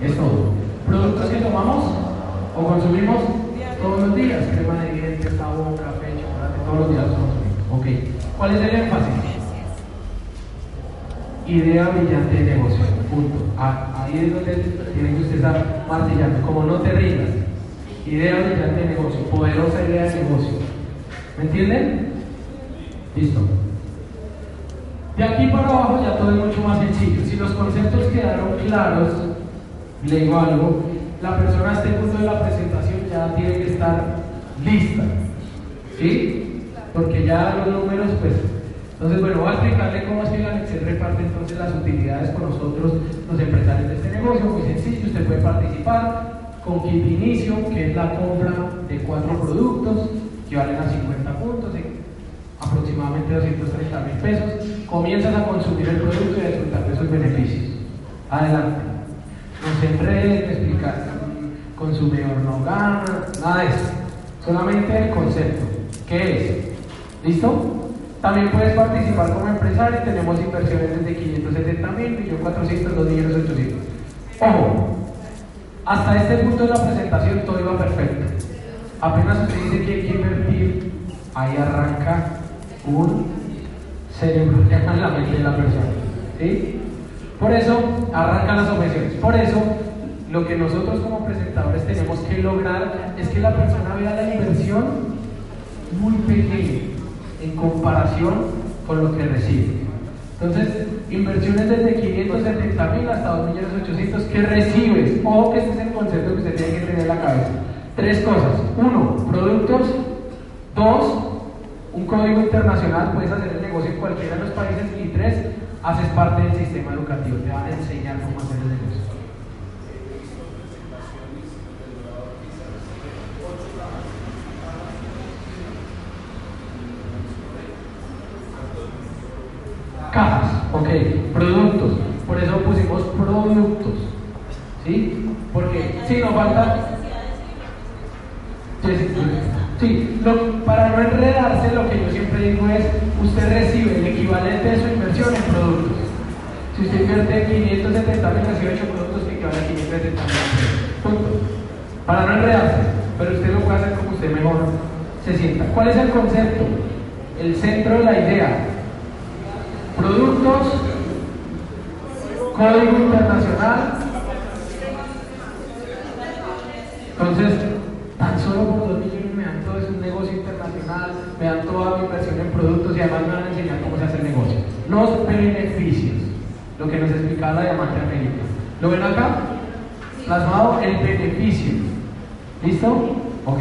Es todo. Productos que tomamos o consumimos todos los días, crema de dientes, jabón, café, todos los días consumimos. Ok. ¿Cuál es el énfasis? idea brillante de negocio. Punto. Ahí es donde tienen que usted estar martillando. Como no te rindas. Idea brillante de negocio. Poderosa idea de negocio. ¿Me entienden? Listo. De aquí para abajo ya todo es mucho más sencillo. Si los conceptos quedaron claros, le digo algo, la persona a este punto de la presentación ya tiene que estar lista. ¿Sí? Porque ya los números, pues, entonces, bueno, voy a explicarle cómo es que la Excel reparte entonces las utilidades con nosotros, los empresarios de este negocio. Muy sencillo, usted puede participar de inicio, que es la compra de cuatro productos que valen a 50 puntos, aproximadamente 230 mil pesos. Comienzas a consumir el producto y a disfrutar de sus beneficios. Adelante. No se enreden, explicar consumidor no gana, nada de eso. Solamente el concepto. ¿Qué es? ¿Listo? También puedes participar como empresario, tenemos inversiones desde 570 mil, 400, 2 millones 800. Ojo, hasta este punto de la presentación todo iba perfecto. Apenas usted dice que hay que invertir, ahí arranca un cerebro en la mente de la persona. ¿sí? Por eso arrancan las objeciones. Por eso lo que nosotros como presentadores tenemos que lograr es que la persona vea la inversión muy pequeña en comparación con lo que recibe. Entonces, inversiones desde 570 mil hasta 2.800.000 que recibes. Ojo que este es el concepto que usted tiene que tener en la cabeza. Tres cosas. Uno, productos. Dos, un código internacional. Puedes hacer el negocio en cualquiera de los países. Y tres, haces parte del sistema educativo. Te van a enseñar cómo hacer el negocio. Cajas, ok, productos. Por eso pusimos productos. ¿Sí? Porque si nos falta. Sí, para no enredarse, lo que yo siempre digo es: usted recibe el equivalente de su inversión en productos. Si usted invierte 570 mil, recibe 8 productos que equivalen a 570 mil. Para no enredarse, pero usted lo puede hacer como usted mejor se sienta. ¿Cuál es el concepto? El centro de la idea productos, código internacional. Entonces, tan solo por dos millones me dan todo, es un negocio internacional, me dan toda mi inversión en productos y además me van a enseñar cómo se hace negocio. Los beneficios, lo que nos explicaba la diamante América. ¿Lo ven acá? Plasmado el beneficio. ¿Listo? Ok.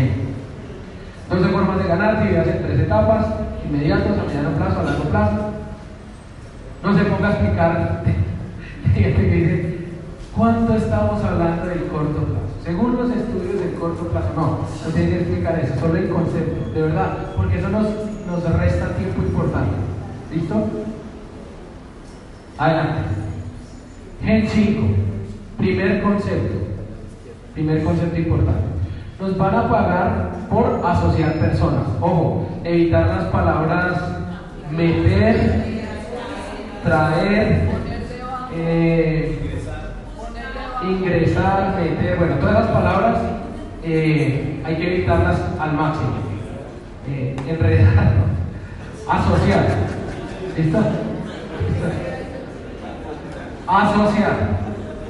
Entonces, formas de ganar, divididas en tres etapas, inmediatos, a mediano plazo, a largo plazo. No se ponga a explicar gente que dice, ¿cuánto estamos hablando del corto plazo? Según los estudios del corto plazo, no, no tiene que explicar eso, solo el concepto, de verdad, porque eso nos, nos resta tiempo importante. ¿Listo? Adelante. Gen 5, primer concepto, primer concepto importante. Nos van a pagar por asociar personas. Ojo, evitar las palabras meter, traer, eh, ingresar, meter, bueno, todas las palabras eh, hay que evitarlas al máximo. Eh, enredar, asociar. ¿Listo? Asociar.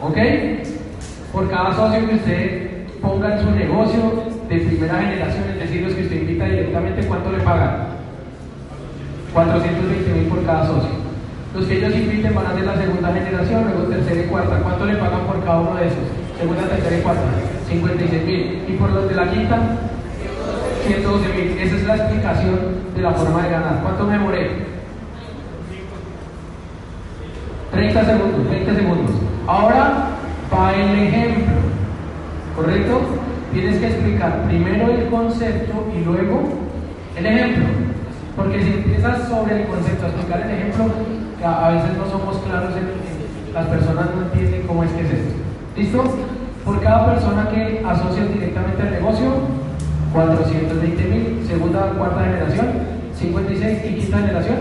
¿Ok? Por cada socio que usted ponga en su negocio de primera generación, es decir, los que usted invita directamente, ¿cuánto le pagan? 420 mil por cada socio. Los que ellos inviten van a ser la segunda generación, luego tercera y cuarta. ¿Cuánto le pagan por cada uno de esos? Segunda, tercera y cuarta. 56 mil. ¿Y por los de la quinta? 112 mil. Esa es la explicación de la forma de ganar. ¿Cuánto me demoré? 30 segundos, 20 segundos. Ahora va el ejemplo. ¿Correcto? Tienes que explicar primero el concepto y luego el ejemplo. Porque si empiezas sobre el concepto a explicar el ejemplo, a veces no somos claros en, en, las personas no entienden cómo es que es esto. ¿Listo? Por cada persona que asocias directamente al negocio, 420 mil, segunda, cuarta generación, 56 y quinta generación,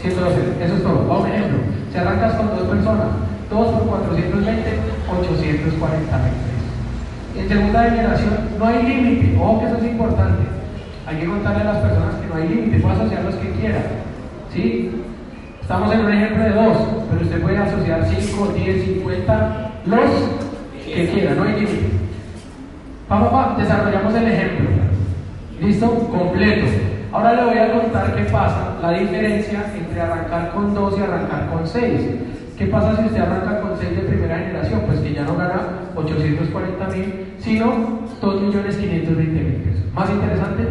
112. Eso es todo. Va un ejemplo. Si arrancas con dos personas, 2 por 420, 840 mil En segunda generación no hay límite. Ojo que eso es importante. Hay que contarle a las personas que no hay límite, puede asociar los que quiera. ¿Sí? Estamos en un ejemplo de dos, pero usted puede asociar 5, 10, 50, los que quiera, no hay límite. Papá, pa, desarrollamos el ejemplo. ¿Listo? Completo. Ahora le voy a contar qué pasa, la diferencia entre arrancar con 2 y arrancar con 6. ¿Qué pasa si usted arranca con 6 de primera generación? Pues que ya no gana 840 mil, sino 2.520.000 pesos. ¿Más interesante?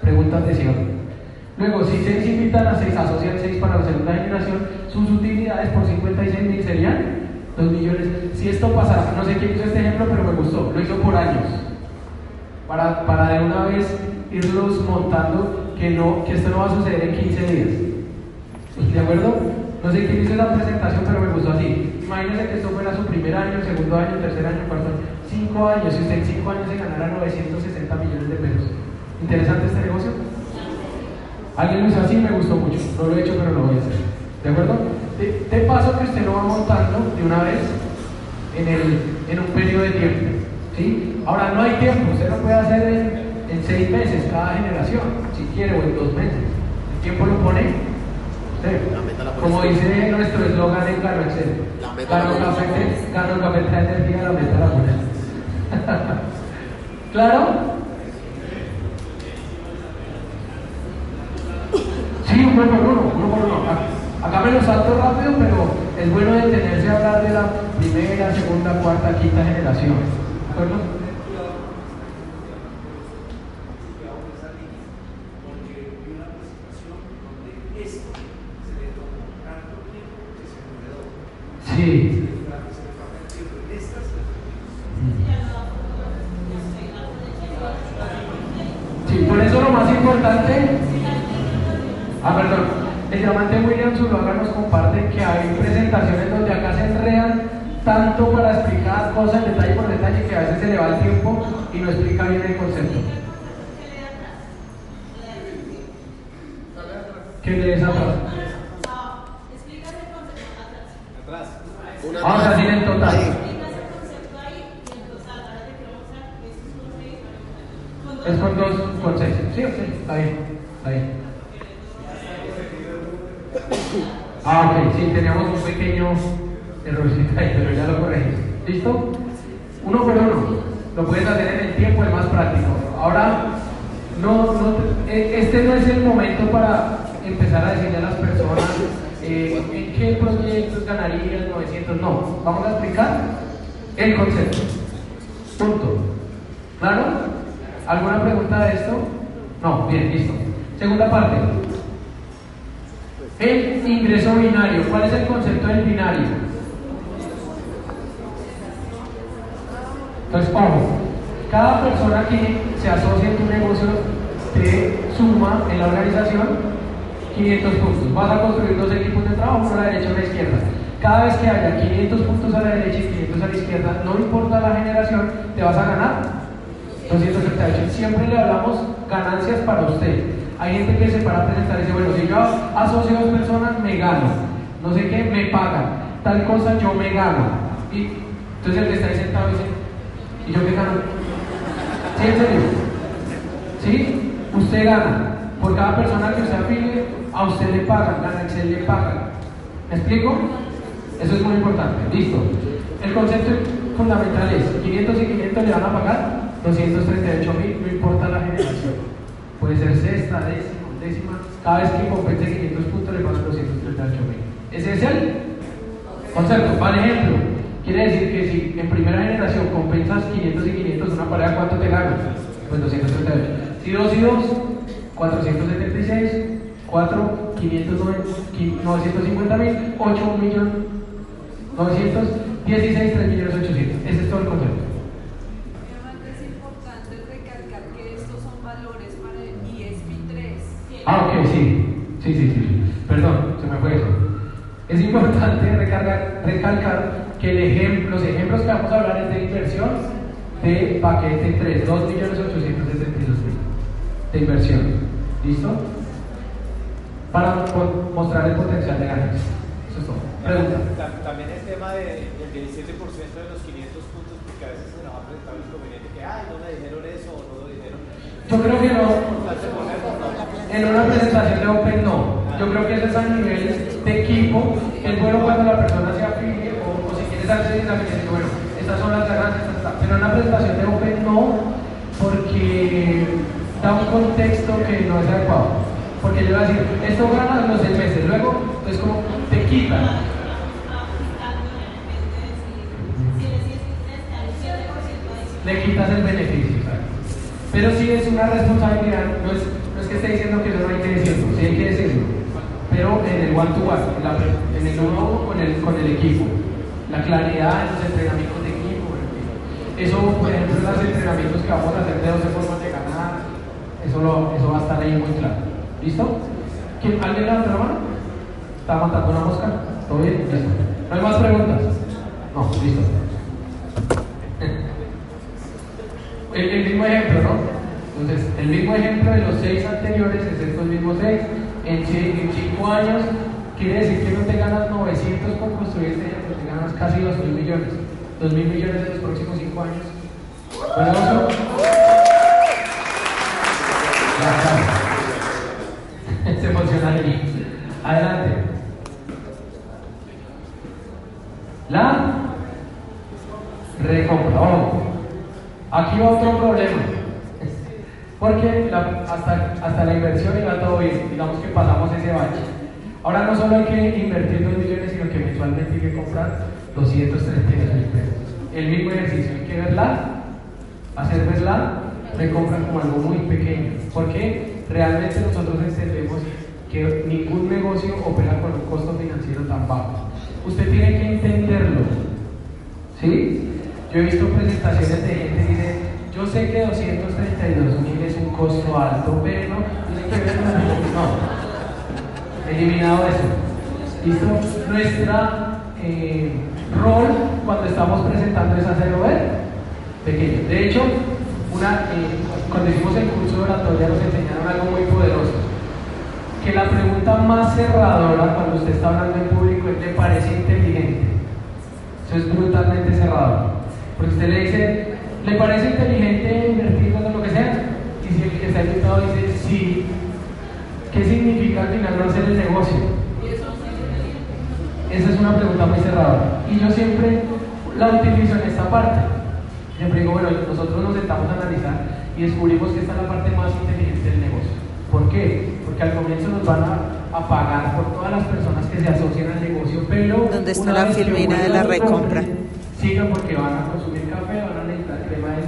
Pregunta atención. Luego, si 6 invitan a 6, asocian 6 para la segunda generación, sus utilidades por 56 mil serían 2 millones. Si esto pasara, no sé quién hizo este ejemplo, pero me gustó, lo hizo por años. Para, para de una vez irlos montando que, no, que esto no va a suceder en 15 días. ¿De acuerdo? No sé quién hizo la presentación, pero me gustó así. Imagínense que esto fuera su primer año, segundo año, tercer año, cuarto año. 5 años, si usted en 5 años se ganara 960 millones de pesos. ¿Interesante este negocio? Alguien lo hizo así me gustó mucho. No lo he hecho, pero lo voy a hacer. ¿De acuerdo? De, de paso que usted lo va montando de una vez en, el, en un periodo de tiempo. ¿sí? Ahora, no hay tiempo. Usted lo puede hacer en, en seis meses cada generación, si quiere, o en dos meses. ¿El tiempo lo pone? Usted. Como dice nuestro eslogan en Carro Excel. Carro Café, Carro Café trae energía, la meta la pone. ¿Claro? Sí, uno por uno, uno por uno. Acá me lo salto rápido, pero es bueno detenerse a hablar de la primera, segunda, cuarta, quinta generación. ¿De acuerdo? Sí, por eso lo más importante. Ah, perdón. El diamante William Zuluaga nos comparte que hay presentaciones donde acá se enredan tanto para explicar cosas detalle por detalle que a veces se le va el tiempo y no explica bien el concepto. ¿Qué le esa atrás? Vamos a decir en total. Es con dos, con seis. Sí, sí, está bien, está bien. Ah, ok, sí, teníamos un pequeño errorcito ahí, pero ya lo corregimos. ¿Listo? Uno por uno. Lo puedes hacer en el tiempo, es más práctico. Ahora, no, no, este no es el momento para empezar a decirle a las personas eh, en qué proyectos ganarías 900. No, vamos a explicar el concepto. Punto. ¿Claro? ¿Alguna pregunta de esto? No, bien, listo. Segunda parte. El ingreso binario. ¿Cuál es el concepto del binario? Entonces, ojo, cada persona que se asocia en tu negocio te suma en la organización 500 puntos. Vas a construir dos equipos de trabajo, uno a la derecha y uno a la izquierda. Cada vez que haya 500 puntos a la derecha y 500 a la izquierda, no importa la generación, te vas a ganar 278. Siempre le hablamos ganancias para usted hay gente que se para a presentar y dice, bueno, si yo asocio a dos personas, me gano. No sé qué, me pagan. Tal cosa, yo me gano. Y entonces el que está ahí sentado dice, ¿y yo qué gano? ¿Sí, en serio? ¿Sí? Usted gana. Por cada persona que usted afilie, a usted le pagan, a Excel le pagan. ¿Me explico? Eso es muy importante. Listo. El concepto fundamental es, 500 y 500 le van a pagar 238 mil, no importa la generación. Puede ser sexta, décima, décima. Cada vez que compense 500 puntos le pagan 238 mil. Ese es el concepto. Para ejemplo, quiere decir que si en primera generación compensas 500 y 500 una pareja, ¿cuánto te ganas? Pues 238. Si 2 y 2, 476, 4, 950 mil, 8, 1 millón, 916, 3 millones 800. Ese es todo el concepto. Obviamente es importante recalcar que estos son valores para el ESP 3. Ah, ok, sí. Sí, sí, sí. Perdón, se me fue eso. Es importante recargar, recalcar que el ejemplo, los ejemplos que vamos a hablar es de inversión de paquete 3, 2 millones 862 mil de inversión. ¿Listo? Para mostrar el potencial de ganancia. Eso es todo. Pregunta. Ta- También el tema de- del 17% de los 500 puntos, porque a veces se nos ha presentado el inconveniente que, ay, no me dijeron eso o no lo dijeron. Yo creo que no. En una presentación de Open no. Yo creo que eso es a nivel de equipo. Es bueno cuando la persona se afilie o, o si quieres examen, decir, bueno, estas son las ganancias, pero en una presentación de Open no, porque da un contexto que no es adecuado. Porque yo voy a decir, esto gana los seis meses, luego, entonces como te quitan. le quitas el beneficio. ¿sabes? Pero sí es una responsabilidad, no es, no es que esté diciendo que eso no hay que decirlo, sí hay que decirlo, pero en el one to one, en, el uno a uno con el, con el equipo, la claridad en los entrenamientos de equipo, eso por ejemplo en los entrenamientos que vamos a hacer de 12 formas de ganar, eso, lo- eso va a estar ahí muy claro. ¿Listo? ¿Quién, ¿Alguien levanta la mano? ¿Está matando una mosca? ¿Todo bien? Listo. ¿No hay más preguntas? No, listo. El, el mismo ejemplo, ¿no? Entonces, el mismo ejemplo de los seis anteriores es estos mismos seis. En, ci- en cinco años, quiere decir que no te ganas 900 por construir este ejemplo, te ganas casi 2 mil millones. 2 mil millones en los próximos cinco años. Gracias. Se emociona ahí. Adelante. La recompra. Aquí va otro problema. Porque la- hasta, hasta la inversión iba todo bien. Digamos que pasamos ese bache. Ahora no solo hay que invertir 2 millones, sino que mensualmente hay que comprar 232 mil pesos. El mismo ejercicio. Hay que verla, hacer verla, recompra como algo muy pequeño. Porque realmente nosotros entendemos que ningún negocio opera con un costo financiero tan bajo. Usted tiene que entenderlo. ¿Sí? Yo he visto presentaciones de gente que dice, yo sé que 232 mil es un costo alto, pero No. Eliminado eso. ¿Listo? Nuestra eh, rol cuando estamos presentando es hacerlo ver pequeño. De hecho, una, eh, cuando hicimos el curso de oratoria nos enseñaron algo muy poderoso. Que la pregunta más cerradora cuando usted está hablando en público es, ¿le parece inteligente? Eso es brutalmente cerrado. Porque usted le dice, ¿le parece inteligente invertir en lo que sea? Y si el que está invitado dice, sí, ¿qué significa al final no hacer el negocio? Esa es una pregunta muy cerrada. Y yo siempre la utilizo en esta parte. Siempre digo, bueno, nosotros nos sentamos a analizar y descubrimos que esta es la parte más inteligente del negocio. ¿Por qué? Porque al comienzo nos van a, a pagar por todas las personas que se asocian al negocio, pero... ¿Dónde está la filmina de la recompra? Sigan porque van a consumir café, van a necesitar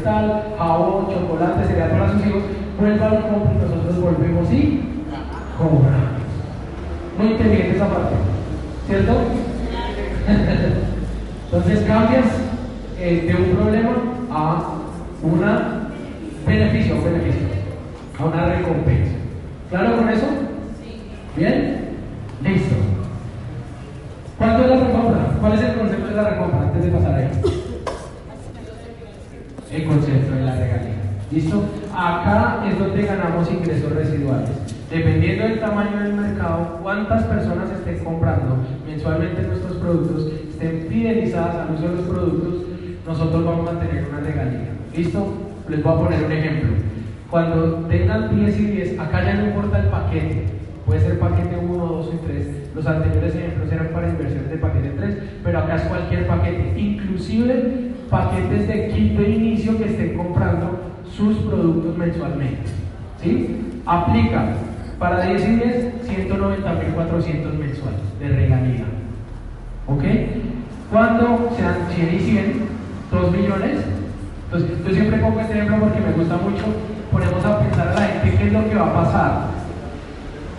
dental, jabón, chocolate, cereal para sus hijos. Vuelvan, compren, nosotros volvemos y cobramos. Muy inteligente esa parte, ¿cierto? Entonces cambias eh, de un problema a una beneficio, un beneficio, a una recompensa. ¿Claro con eso? ¿Bien? Listo. ¿Cuánto es la recompra? ¿Cuál es el concepto de la recompra antes de pasar ahí? El concepto de la regalía. ¿Listo? Acá es donde ganamos ingresos residuales. Dependiendo del tamaño del mercado, cuántas personas estén comprando mensualmente nuestros productos, estén fidelizadas al uso de los productos, nosotros vamos a tener una regalía. ¿Listo? Les voy a poner un ejemplo. Cuando tengan 10 y 10, acá ya no importa el paquete, puede ser paquete 1, 2 y 3. Los anteriores ejemplos eran para inversiones de paquete 3, pero acá es cualquier paquete, inclusive paquetes de kit de inicio que estén comprando sus productos mensualmente. ¿Sí? Aplica para 10 y 10, 190.400 mensuales de regalía. ¿Ok? Cuando sean 100 y 100, 2 millones. Entonces, yo siempre pongo este ejemplo porque me gusta mucho. Ponemos a pensar a la gente qué es lo que va a pasar.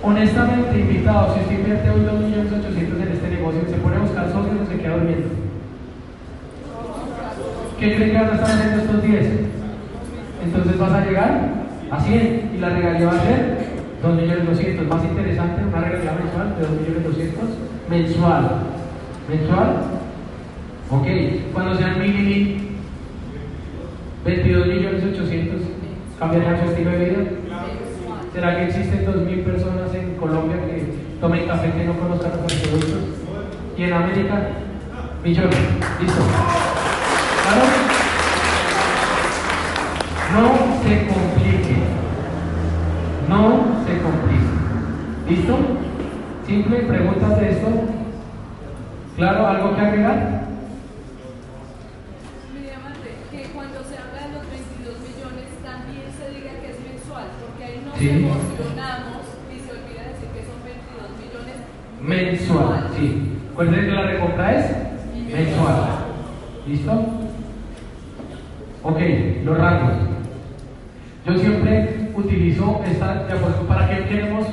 Honestamente, invitado, si usted invierte hoy 2 millones 800 en este negocio, se pone a buscar socios o se queda durmiendo. ¿Qué creen que van a estar haciendo estos 10? Entonces vas a llegar a 100 y la regalía va a ser 2 millones 200. Más interesante, una regalía mensual de 2 millones 200 mensual. ¿Mensual? Ok. Cuando sean mil y mil, 22 millones 800. ¿Cambiarían su estilo de vida? ¿Será que existen 2.000 personas en Colombia que tomen café que no conozcan nuestros productos? ¿Y en América? Millones. Listo. ¿Claro? No se complique. No se complique. ¿Listo? Simple, preguntas de esto. ¿Claro? ¿Algo que agregar? Mi diamante, que cuando se habla de los 22 millones también se diga que es mensual, porque ahí nos Sí. emocionamos y se olvida decir que son 22 millones Mensual, sí. Recuerden que la recompra es mensual. ¿Listo? Ok, los rangos. Yo siempre esta diapositiva para que queremos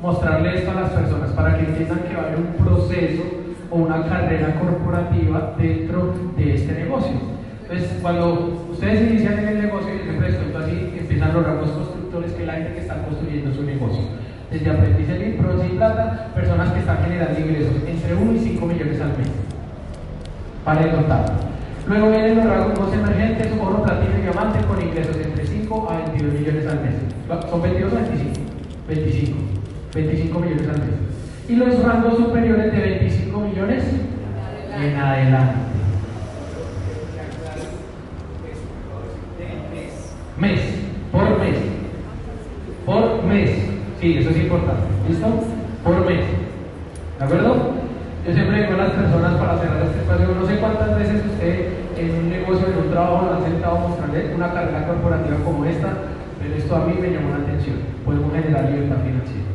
mostrarle esto a las personas, para que entiendan que va a haber un proceso o una carrera corporativa dentro de este negocio. Entonces, cuando ustedes inician en el negocio, yo siempre les cuento así, empiezan los rangos constructores, que es la gente que está construyendo su negocio. Desde aprendices de bronce y plata, personas que están generando ingresos entre 1 y 5 millones al mes. Para el total. Luego vienen los rangos emergentes, oro, platino y diamante, con ingresos entre 5 a 22 millones al mes. ¿Son 22 o 25? 25. 25 millones al mes. Y los rangos superiores de 25 millones en adelante. Mes, por mes. Por mes. Sí, eso es importante. ¿Listo? Por mes. ¿De acuerdo? Yo siempre digo a las personas para cerrar este espacio, no sé cuántas veces usted en un negocio, en un trabajo, lo han sentado mostrarle una carrera corporativa como esta, pero esto a mí me llamó la atención. Podemos generar libertad financiera.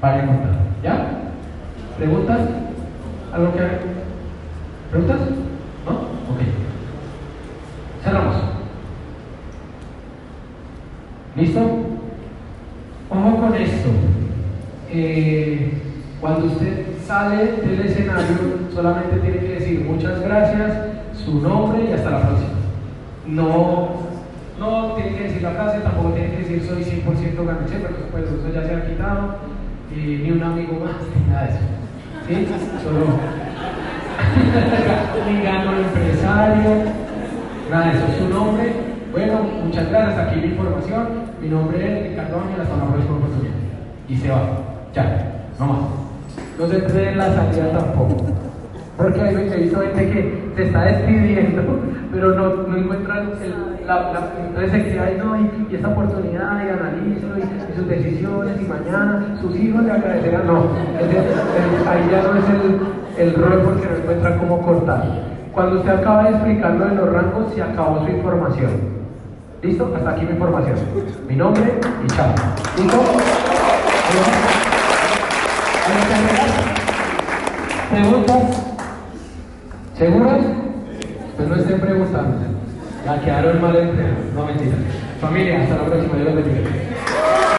Para contar. ¿Ya? ¿Preguntas? ¿Algo que ¿Preguntas? ¿No? Ok. Cerramos. ¿Listo? Ojo con esto. Eh, cuando usted sale del escenario, solamente tiene que decir muchas gracias, su nombre y hasta la próxima. No, no tiene que decir la frase, tampoco tiene que decir soy 100% ganache, porque pues eso ya se ha quitado, ni un amigo más, ni nada de eso. ¿Sí? Solo ni gano empresario, nada de eso. Su nombre, bueno, muchas gracias, aquí mi información, mi nombre es Ricardo Ángel, hasta la próxima oportunidad. Y se va, ya, no más. No se cree en la salida tampoco. Porque hay visto gente que se está despidiendo, pero no, no encuentran el, la, la, entonces se queda ahí, no, y, y esta oportunidad, y analizo, y, y sus decisiones, y mañana sus hijos le agradecerán. No, ahí ya no es el, el rol porque no encuentran cómo cortar. Cuando usted acaba de explicar lo de los rangos, se acabó su información. ¿Listo? Hasta aquí mi información. Mi nombre y chao. ¿Listo? ¿Algo que agregar? ¿Preguntas? ¿Seguros? Pues no estén preguntando. Ya quedaron mal entrenados. No mentira. Familia, hasta la próxima. Dios los bendiga.